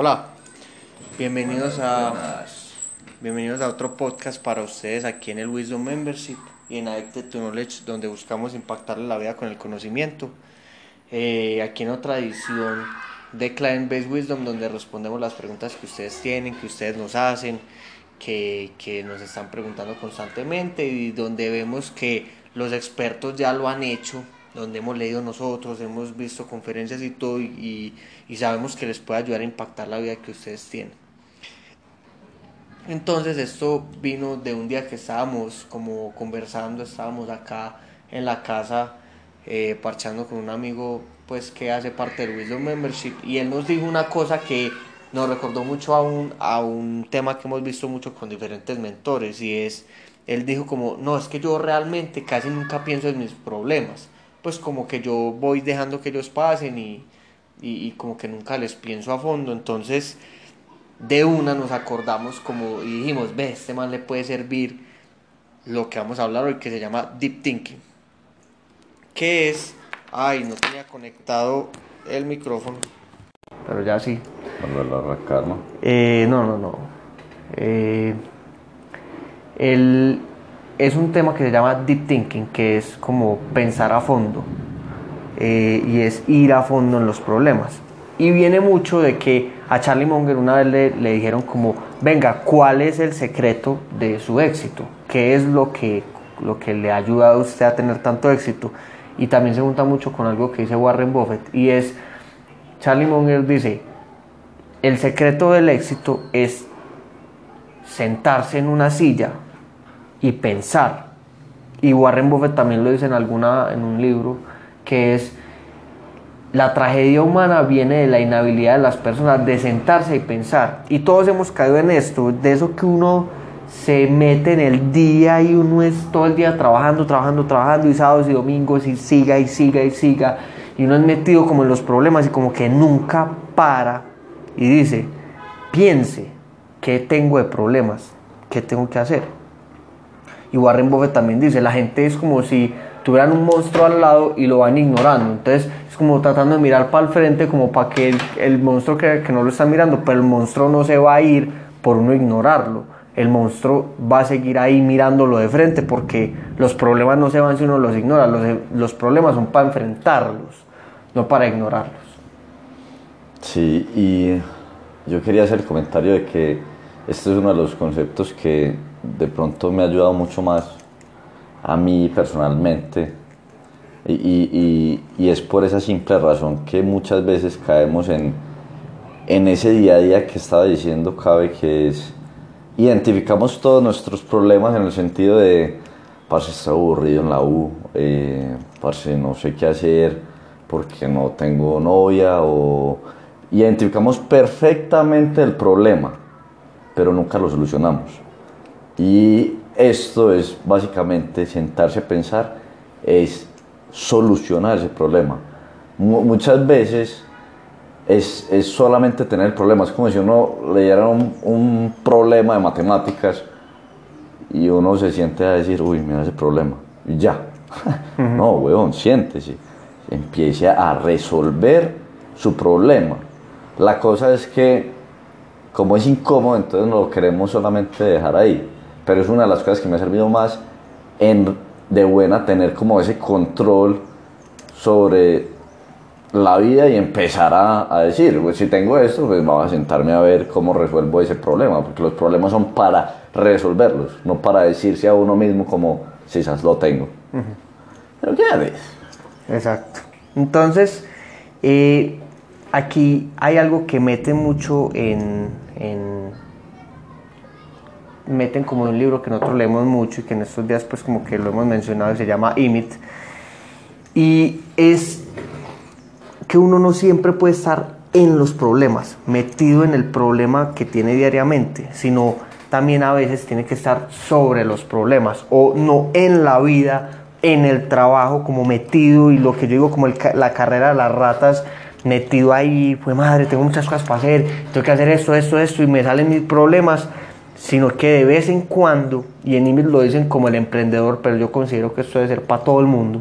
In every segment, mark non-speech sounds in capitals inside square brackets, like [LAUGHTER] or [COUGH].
Hola, bienvenidos a bienvenidos a otro podcast para ustedes aquí en el Wisdom Membership y en Addicted to Knowledge donde buscamos impactarle la vida con el conocimiento. Eh, aquí en otra edición de Client Based Wisdom donde respondemos las preguntas que ustedes tienen, que ustedes nos hacen, que, que nos están preguntando constantemente y donde vemos que los expertos ya lo han hecho donde hemos leído nosotros, hemos visto conferencias y todo, y, y, sabemos que les puede ayudar a impactar la vida que ustedes tienen. Entonces esto vino de un día que estábamos como conversando, estábamos acá en la casa eh, parchando con un amigo pues que hace parte del Wisdom Membership y él nos dijo una cosa que nos recordó mucho a un, a un tema que hemos visto mucho con diferentes mentores y es, él dijo como, no, es que yo realmente casi nunca pienso en mis problemas pues como que yo voy dejando que ellos pasen y, y, como que nunca les pienso a fondo. Entonces, de una nos acordamos como y dijimos, ve, este man le puede servir lo que vamos a hablar hoy que se llama Deep Thinking. ¿Qué es? Ay, no tenía conectado el micrófono, pero ya sí. arrancar, ¿no? Eh, no, no, no. Eh, el, es un tema que se llama deep thinking, que es como pensar a fondo eh, y es ir a fondo en los problemas. Y viene mucho de que a Charlie Munger una vez le, dijeron como, venga, ¿cuál es el secreto de su éxito? ¿Qué es lo que, lo que le ha ayudado a usted a tener tanto éxito? Y también se junta mucho con algo que dice Warren Buffett y es, Charlie Munger dice, el secreto del éxito es sentarse en una silla y pensar. Y Warren Buffett también lo dice en, alguna, en un libro, que es la tragedia humana viene de la inhabilidad de las personas de sentarse y pensar. Y todos hemos caído en esto, de eso que uno se mete en el día y uno es todo el día trabajando, trabajando, trabajando y sábados y domingos y siga y siga y siga. Y uno es metido como en los problemas y como que nunca para y dice, piense, ¿qué tengo de problemas? ¿Qué tengo que hacer? Y Warren Buffett también dice, la gente es como si tuvieran un monstruo al lado y lo van ignorando. Entonces es como tratando de mirar para el frente como para que el, monstruo que, que no lo está mirando, pero el monstruo no se va a ir por uno ignorarlo. El monstruo va a seguir ahí mirándolo de frente porque los problemas no se van si uno los ignora. Los, los problemas son para enfrentarlos, no para ignorarlos. Sí, y yo quería hacer el comentario de que este es uno de los conceptos que de pronto me ha ayudado mucho más a mí personalmente. Y, es por esa simple razón que muchas veces caemos en, en ese día a día que estaba diciendo Cabe, que es identificamos todos nuestros problemas en el sentido de, parce, está aburrido en la U, eh, no sé qué hacer porque no tengo novia, o identificamos perfectamente el problema, pero nunca lo solucionamos. Y esto es básicamente sentarse a pensar, es solucionar ese problema. muchas veces es, es, solamente tener el problema, es como si uno leyera un, un, problema de matemáticas y uno se siente a decir, uy, mira ese problema, y ya. [LAUGHS] no, weón, siéntese, empiece a resolver su problema. La cosa es que, como es incómodo, entonces no lo queremos solamente dejar ahí pero es una de las cosas que me ha servido más en, de buena tener como ese control sobre la vida y empezar a, decir, pues si tengo esto, pues vamos a sentarme a ver cómo resuelvo ese problema, porque los problemas son para resolverlos, no para decirse a uno mismo como, si esas lo tengo. Pero ¿qué haces? Exacto. Entonces, eh, aquí hay algo que mete mucho en meten como un libro que nosotros leemos mucho y que en estos días pues como que lo hemos mencionado, se llama Imit. Y es que uno no siempre puede estar en los problemas, metido en el problema que tiene diariamente, sino también a veces tiene que estar sobre los problemas o no en la vida, en el trabajo, como metido y lo que yo digo como la carrera de las ratas, metido ahí, pues madre, tengo muchas cosas para hacer, tengo que hacer esto, esto, esto y me salen mis problemas sino que de vez en cuando, y en IMIT lo dicen como el emprendedor, pero yo considero que esto debe ser para todo el mundo,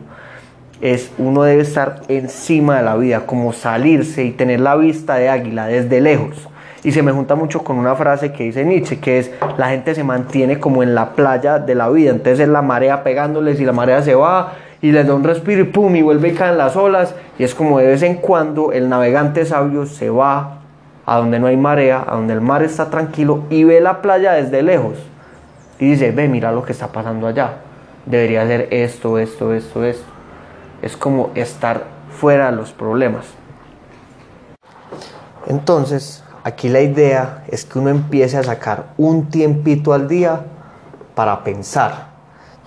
es uno debe estar encima de la vida, como salirse y tener la vista de águila desde lejos. Y se me junta mucho con una frase que dice Nietzsche, que es la gente se mantiene como en la playa de la vida, entonces es la marea pegándoles y la marea se va y les da un respiro y pum, y vuelve y caen las olas. Y es como de vez en cuando el navegante sabio se va a donde no hay marea, a donde el mar está tranquilo y ve la playa desde lejos. Y dice, ve, mira lo que está pasando allá. Debería ser esto, esto, esto, esto. Es como estar fuera de los problemas. Entonces, aquí la idea es que uno empiece a sacar un tiempito al día para pensar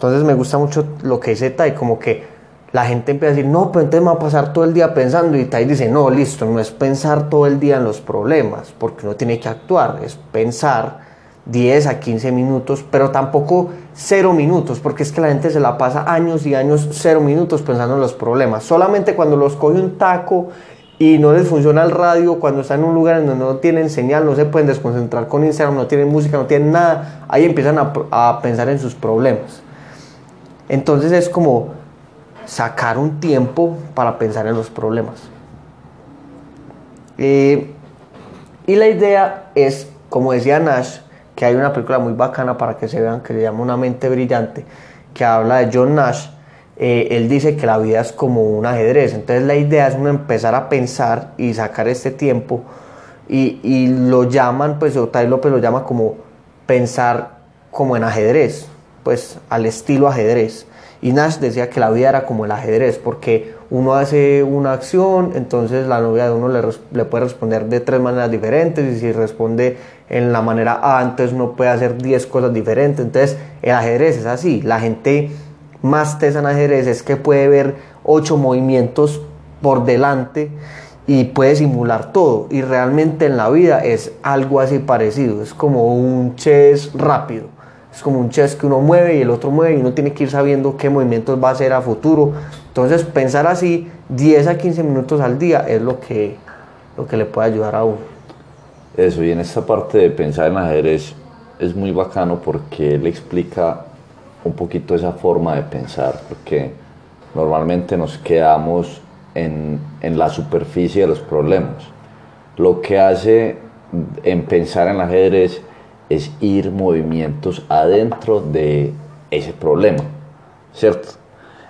entonces me gusta mucho lo que dice Tai, como que la gente empieza a decir, no, pero entonces me va a pasar todo el día pensando y Tai dice, no, listo, no es pensar todo el día en los problemas, porque uno tiene que actuar, es pensar 10 a 15 minutos, pero tampoco 0 minutos, porque es que la gente se la pasa años y años 0 minutos pensando en los problemas. Solamente cuando los coge un taco y no les funciona el radio, cuando están en un lugar en donde no tienen señal, no se pueden desconcentrar con Instagram, no tienen música, no tienen nada, ahí empiezan a, a pensar en sus problemas. Entonces es como sacar un tiempo para pensar en los problemas. Eh, y la idea es, como decía Nash, que hay una película muy bacana para que se vean que se llama Una mente brillante, que habla de John Nash. Eh, él dice que la vida es como un ajedrez. Entonces la idea es empezar a pensar y sacar este tiempo. Y, lo llaman, pues Otay López lo llama como pensar como en ajedrez pues al estilo ajedrez. Y Nash decía que la vida era como el ajedrez, porque uno hace una acción, entonces la novia de uno le, puede responder de tres maneras diferentes, y si responde en la manera A, entonces uno puede hacer 10 cosas diferentes. Entonces el ajedrez es así, la gente más tesa en ajedrez es que puede ver ocho movimientos por delante y puede simular todo. Y realmente en la vida es algo así parecido, es como un chess rápido es como un chess que uno mueve y el otro mueve y uno tiene que ir sabiendo qué movimientos va a hacer a futuro. Entonces pensar así 10 a 15 minutos al día es lo que, lo que le puede ayudar a uno. Eso, y en esta parte de pensar en ajedrez es muy bacano porque él explica un poquito esa forma de pensar, porque normalmente nos quedamos en, en la superficie de los problemas. Lo que hace en pensar en ajedrez es ir movimientos adentro de ese problema, ¿cierto?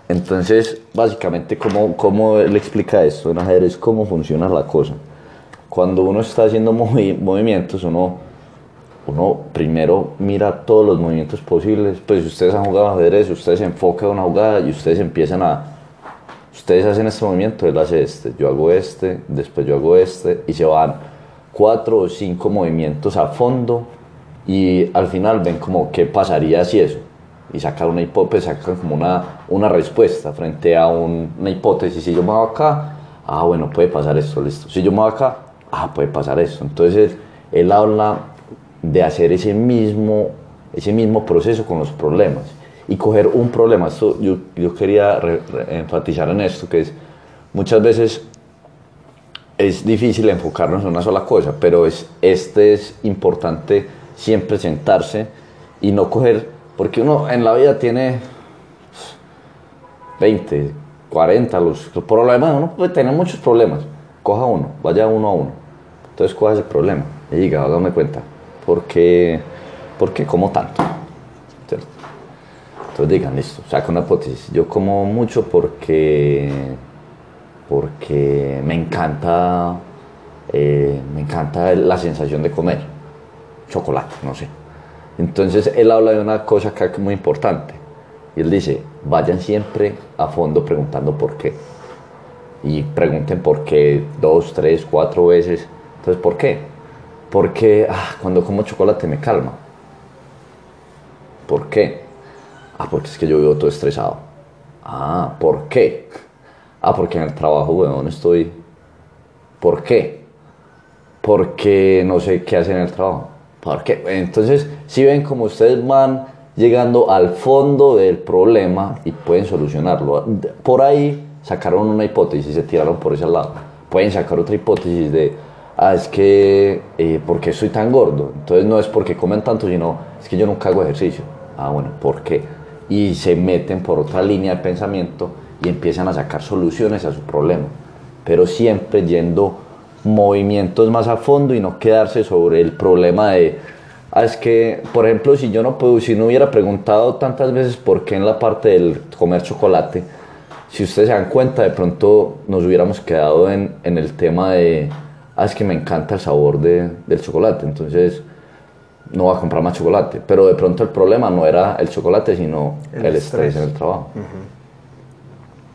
Entonces, básicamente, ¿cómo, cómo él explica esto en ajedrez? ¿Cómo funciona la cosa? Cuando uno está haciendo movimientos, uno, uno primero mira todos los movimientos posibles. Pues ustedes han jugado ajedrez, ustedes se enfocan en una jugada y ustedes empiezan a... Ustedes hacen este movimiento, él hace este, yo hago este, después yo hago este, y se van cuatro o cinco movimientos a fondo y al final ven como qué pasaría si eso y sacar una hipótesis, sacan como una, una respuesta frente a una hipótesis. Si yo me voy acá, ah, bueno, puede pasar esto, listo. Si yo me voy acá, ah, puede pasar esto. Entonces, él habla de hacer ese mismo, ese mismo proceso con los problemas y coger un problema. Esto, yo, yo quería enfatizar en esto, que es muchas veces es difícil enfocarnos en una sola cosa, pero es, este es importante siempre sentarse y no coger, porque uno en la vida tiene 20, 40, los, problemas, uno puede tener muchos problemas, coja uno, vaya uno a uno, entonces coja ese problema y diga, hágame cuenta, ¿por qué, por qué como tanto? Entonces digan, listo, saca una hipótesis, yo como mucho porque, porque me encanta, eh, me encanta la sensación de comer chocolate, no sé. Entonces él habla de una cosa que es muy importante. Y él dice, vayan siempre a fondo preguntando por qué. Y pregunten por qué dos, tres, cuatro veces. Entonces, ¿por qué? Porque ah, cuando como chocolate me calma. ¿Por qué? Ah, porque es que yo vivo todo estresado. Ah, ¿por qué? Ah, porque en el trabajo, weón, estoy... ¿Por qué? Porque no sé qué hacer en el trabajo. Porque, entonces, si ven como ustedes van llegando al fondo del problema y pueden solucionarlo. Por ahí sacaron una hipótesis se tiraron por ese lado. Pueden sacar otra hipótesis de, ah, es que, eh, ¿por qué soy tan gordo? Entonces no es porque comen tanto, sino es que yo nunca hago ejercicio. Ah, bueno, ¿por qué? Y se meten por otra línea de pensamiento y empiezan a sacar soluciones a su problema. Pero siempre yendo movimientos más a fondo y no quedarse sobre el problema de ah, es que por ejemplo si yo no puedo si no hubiera preguntado tantas veces por qué en la parte del comer chocolate si ustedes se dan cuenta de pronto nos hubiéramos quedado en, en el tema de ah, es que me encanta el sabor de, del chocolate entonces no va a comprar más chocolate pero de pronto el problema no era el chocolate sino el, estrés. en el trabajo.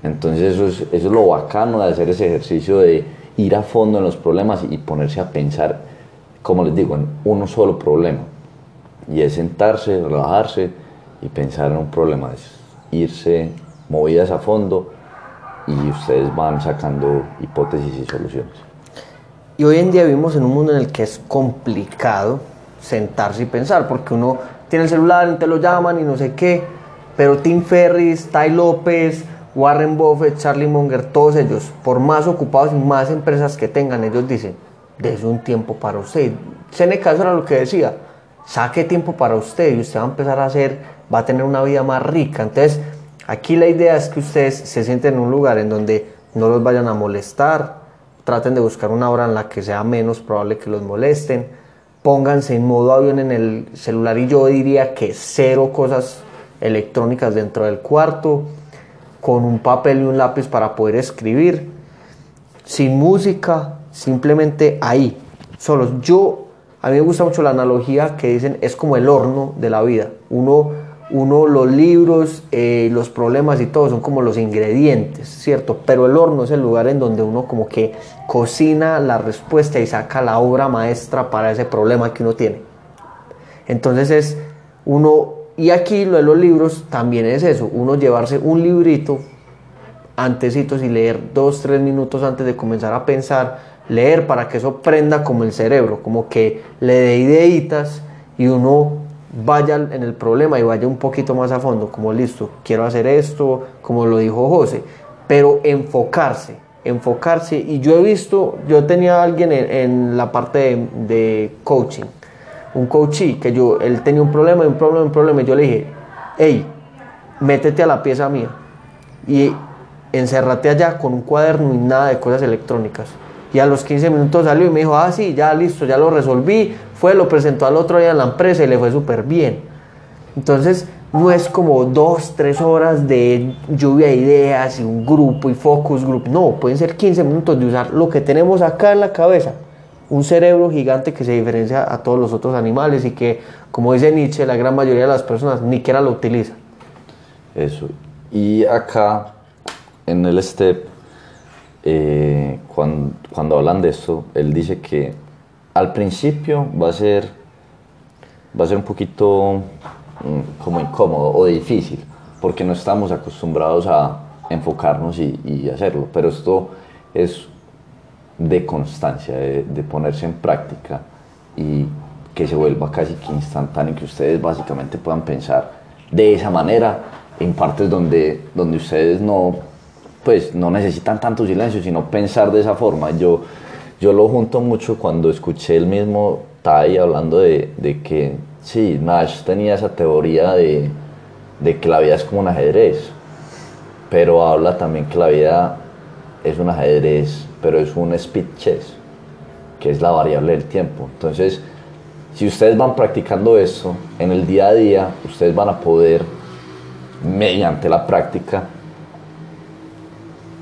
Entonces eso es, eso es lo bacano de hacer ese ejercicio de ir a fondo en los problemas y ponerse a pensar, como les digo, en uno solo problema. Y es sentarse, relajarse y pensar en un problema, es irse movidas a fondo y ustedes van sacando hipótesis y soluciones. Y hoy en día vivimos en un mundo en el que es complicado sentarse y pensar, porque uno tiene el celular te lo llaman y no sé qué, pero Tim Ferris, Tai López, Warren Buffett, Charlie Munger, todos ellos, por más ocupados y más empresas que tengan, ellos dicen, desde un tiempo para usted. Seneca eso era lo que decía, saque tiempo para usted y usted va a empezar a hacer, va a tener una vida más rica. Entonces, aquí la idea es que ustedes se sienten en un lugar en donde no los vayan a molestar, traten de buscar una hora en la que sea menos probable que los molesten, pónganse en modo avión en el celular y yo diría que cero cosas electrónicas dentro del cuarto con un papel y un lápiz para poder escribir, sin música, simplemente ahí, solos. Yo, a mí me gusta mucho la analogía que dicen, es como el horno de la vida. Uno, uno los libros, eh, los problemas y todo son como los ingredientes, ¿cierto? Pero el horno es el lugar en donde uno como que cocina la respuesta y saca la obra maestra para ese problema que uno tiene. Entonces es uno y aquí lo de los libros también es eso, uno llevarse un librito antecitos y leer dos, tres minutos antes de comenzar a pensar, leer para que eso prenda como el cerebro, como que le dé ideitas y uno vaya en el problema y vaya un poquito más a fondo, como listo, quiero hacer esto, como lo dijo José, pero enfocarse, enfocarse. Y yo he visto, yo tenía a alguien en, la parte de coaching un coachee, que yo, él tenía un problema, un problema, un problema, y yo le dije, hey, métete a la pieza mía y encérrate allá con un cuaderno y nada de cosas electrónicas. Y a los 15 minutos salió y me dijo, ah, sí, ya listo, ya lo resolví. Fue, lo presentó al otro día en la empresa y le fue súper bien. Entonces, no es como dos, tres horas de lluvia de ideas y un grupo y focus group. No, pueden ser 15 minutos de usar lo que tenemos acá en la cabeza un cerebro gigante que se diferencia a todos los otros animales y que, como dice Nietzsche, la gran mayoría de las personas ni siquiera lo utilizan. Eso. Y acá, en el STEP, eh, cuando, hablan de esto, él dice que al principio va a ser, va a ser un poquito mm, como incómodo o difícil, porque no estamos acostumbrados a enfocarnos y, y hacerlo, pero esto es de constancia, de, ponerse en práctica y que se vuelva casi que instantáneo, que ustedes básicamente puedan pensar de esa manera en partes donde, donde ustedes no, pues, no necesitan tanto silencio, sino pensar de esa forma. Yo, yo lo junto mucho cuando escuché el mismo Tai hablando de, de que, sí, Nash tenía esa teoría de, de que la vida es como un ajedrez, pero habla también que la vida es un ajedrez pero es un speed chess, que es la variable del tiempo. Entonces, si ustedes van practicando eso en el día a día, ustedes van a poder, mediante la práctica,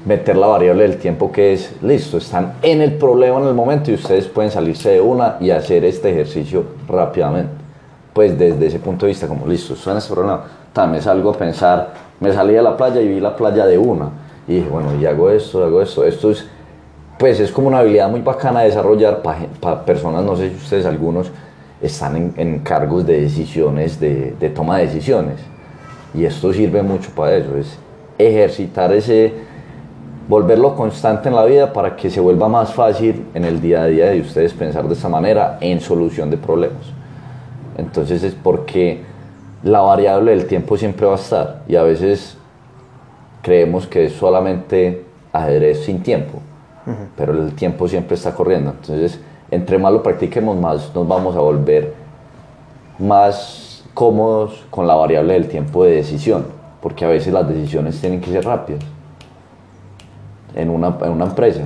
meter la variable del tiempo que es, listo, están en el problema en el momento y ustedes pueden salirse de una y hacer este ejercicio rápidamente. Pues desde ese punto de vista, como listo, suena este problema, también salgo a pensar, me salí a la playa y vi la playa de una. Y dije, bueno, y hago esto, hago esto. Esto es pues es como una habilidad muy bacana de desarrollar para personas, no sé si ustedes algunos están en, cargos de decisiones, de, de, toma de decisiones. Y esto sirve mucho para eso, es ejercitar ese, volverlo constante en la vida para que se vuelva más fácil en el día a día de ustedes pensar de esta manera en solución de problemas. Entonces es porque la variable del tiempo siempre va a estar y a veces creemos que es solamente ajedrez sin tiempo pero el tiempo siempre está corriendo. Entonces, entre más lo practiquemos, más nos vamos a volver más cómodos con la variable del tiempo de decisión, porque a veces las decisiones tienen que ser rápidas en una, en una empresa.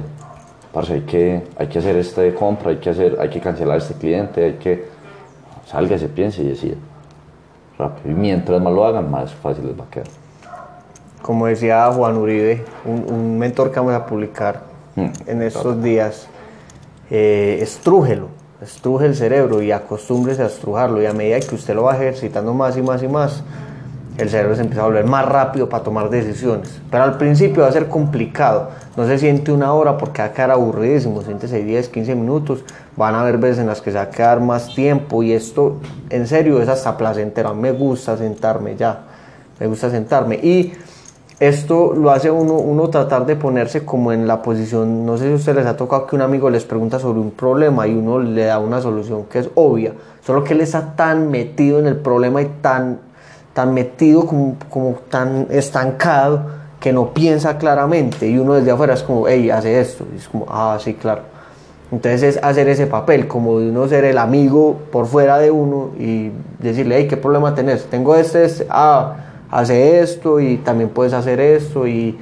parce, hay que, hay que hacer esta compra, hay que, hacer, hay que cancelar a este cliente, hay que... Salga, se piense y decida. Rápido. Y mientras más lo hagan, más fácil les va a quedar. Como decía Juan Uribe, un, un mentor que vamos a publicar Mm, en estos días, eh, estrújelo, estruje el cerebro y acostúmbrese a estrujarlo. Y a medida que usted lo va ejercitando más y más y más, el cerebro se empieza a volver más rápido para tomar decisiones. Pero al principio va a ser complicado. No se siente una hora porque va a quedar aburridísimo. Siéntese 10, 15 minutos. Van a haber veces en las que se va a quedar más tiempo. Y esto, en serio, es hasta placentero. A mí me gusta sentarme ya. Me gusta sentarme. Y esto lo hace uno, uno tratar de ponerse como en la posición, no sé si a ustedes les ha tocado que un amigo les pregunta sobre un problema y uno le da una solución que es obvia, solo que él está tan metido en el problema y tan, tan metido como, como tan estancado que no piensa claramente y uno desde afuera es como, hey, hace esto, y es como, ah, sí, claro. Entonces es hacer ese papel, como de uno ser el amigo por fuera de uno y decirle, hey, ¿qué problema tenés? Tengo este, este, ah, hace esto y también puedes hacer esto y,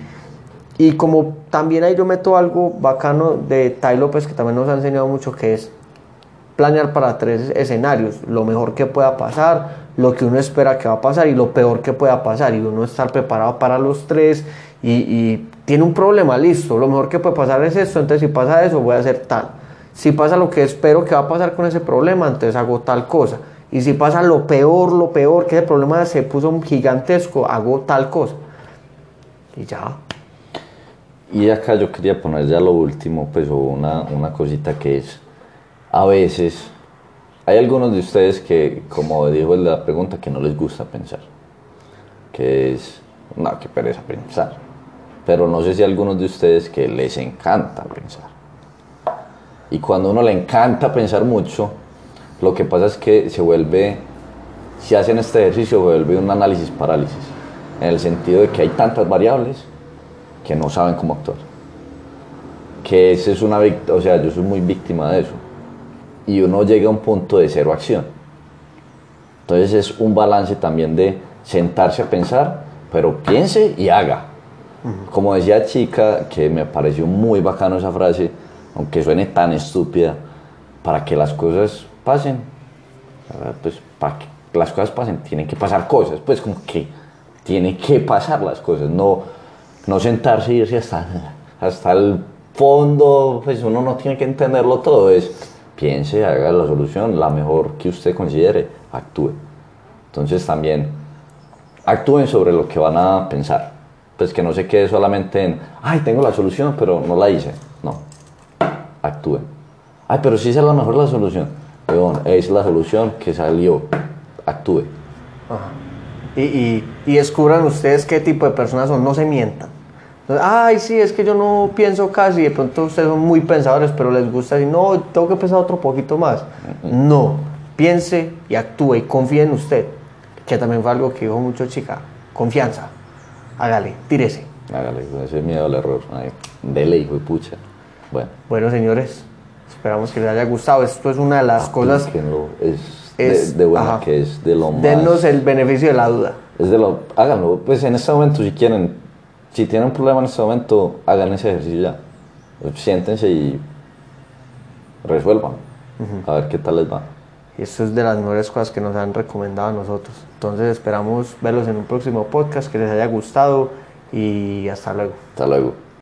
y como también ahí yo meto algo bacano de Tai López que también nos ha enseñado mucho que es planear para tres escenarios, lo mejor que pueda pasar, lo que uno espera que va a pasar y lo peor que pueda pasar y uno estar preparado para los tres y, y tiene un problema, listo, lo mejor que puede pasar es esto, entonces si pasa eso voy a hacer tal, si pasa lo que espero que va a pasar con ese problema, entonces hago tal cosa. Y si pasa lo peor, lo peor, que el problema se puso gigantesco, hago tal cosa. Y ya. Y acá yo quería poner ya lo último, pues una, una cosita que es, a veces, hay algunos de ustedes que, como dijo en la pregunta, que no les gusta pensar. Que es, no, qué pereza pensar. Pero no sé si hay algunos de ustedes que les encanta pensar. Y cuando uno le encanta pensar mucho, lo que pasa es que se vuelve, si hacen este ejercicio, vuelve un análisis parálisis, en el sentido de que hay tantas variables que no saben cómo actuar. Que ese es una o sea, yo soy muy víctima de eso. Y uno llega a un punto de cero acción. Entonces es un balance también de sentarse a pensar, pero piense y haga. Como decía chica, que me pareció muy bacano esa frase, aunque suene tan estúpida, para que las cosas pasen, pues para que las cosas pasen, tienen que pasar cosas, pues como que tienen que pasar las cosas, no, no sentarse y irse hasta, hasta el fondo, pues uno no tiene que entenderlo todo, es piense, haga la solución, la mejor que usted considere, actúe. Entonces también actúen sobre lo que van a pensar, pues que no se quede solamente en, ay, tengo la solución, pero no la hice, no, actúen. Ay, pero sí es la mejor la solución Weón, es la solución que salió. Actúe. Ajá. Y, y, y, descubran ustedes qué tipo de personas son, no se mientan. Ay, sí, es que yo no pienso casi, de pronto ustedes son muy pensadores, pero les gusta decir, no, tengo que pensar otro poquito más. No, piense y actúe y confíe en usted, que también fue algo que dijo mucho chica, confianza. Hágale, tírese. Hágale, con ese miedo al error. Ay, dele, hijo de pucha. Bueno. Bueno, señores, Esperamos que les haya gustado. Esto es una de las cosas. es, es de, de buena, ajá. que es de lo más. Denos el beneficio de la duda. Es de lo. Háganlo. Pues en este momento, si quieren, si tienen un problema en este momento, hagan ese ejercicio ya. Siéntense y resuelvan. Uh -huh. A ver qué tal les va. Y esto es de las mejores cosas que nos han recomendado a nosotros. Entonces esperamos verlos en un próximo podcast, que les haya gustado y hasta luego. Hasta luego.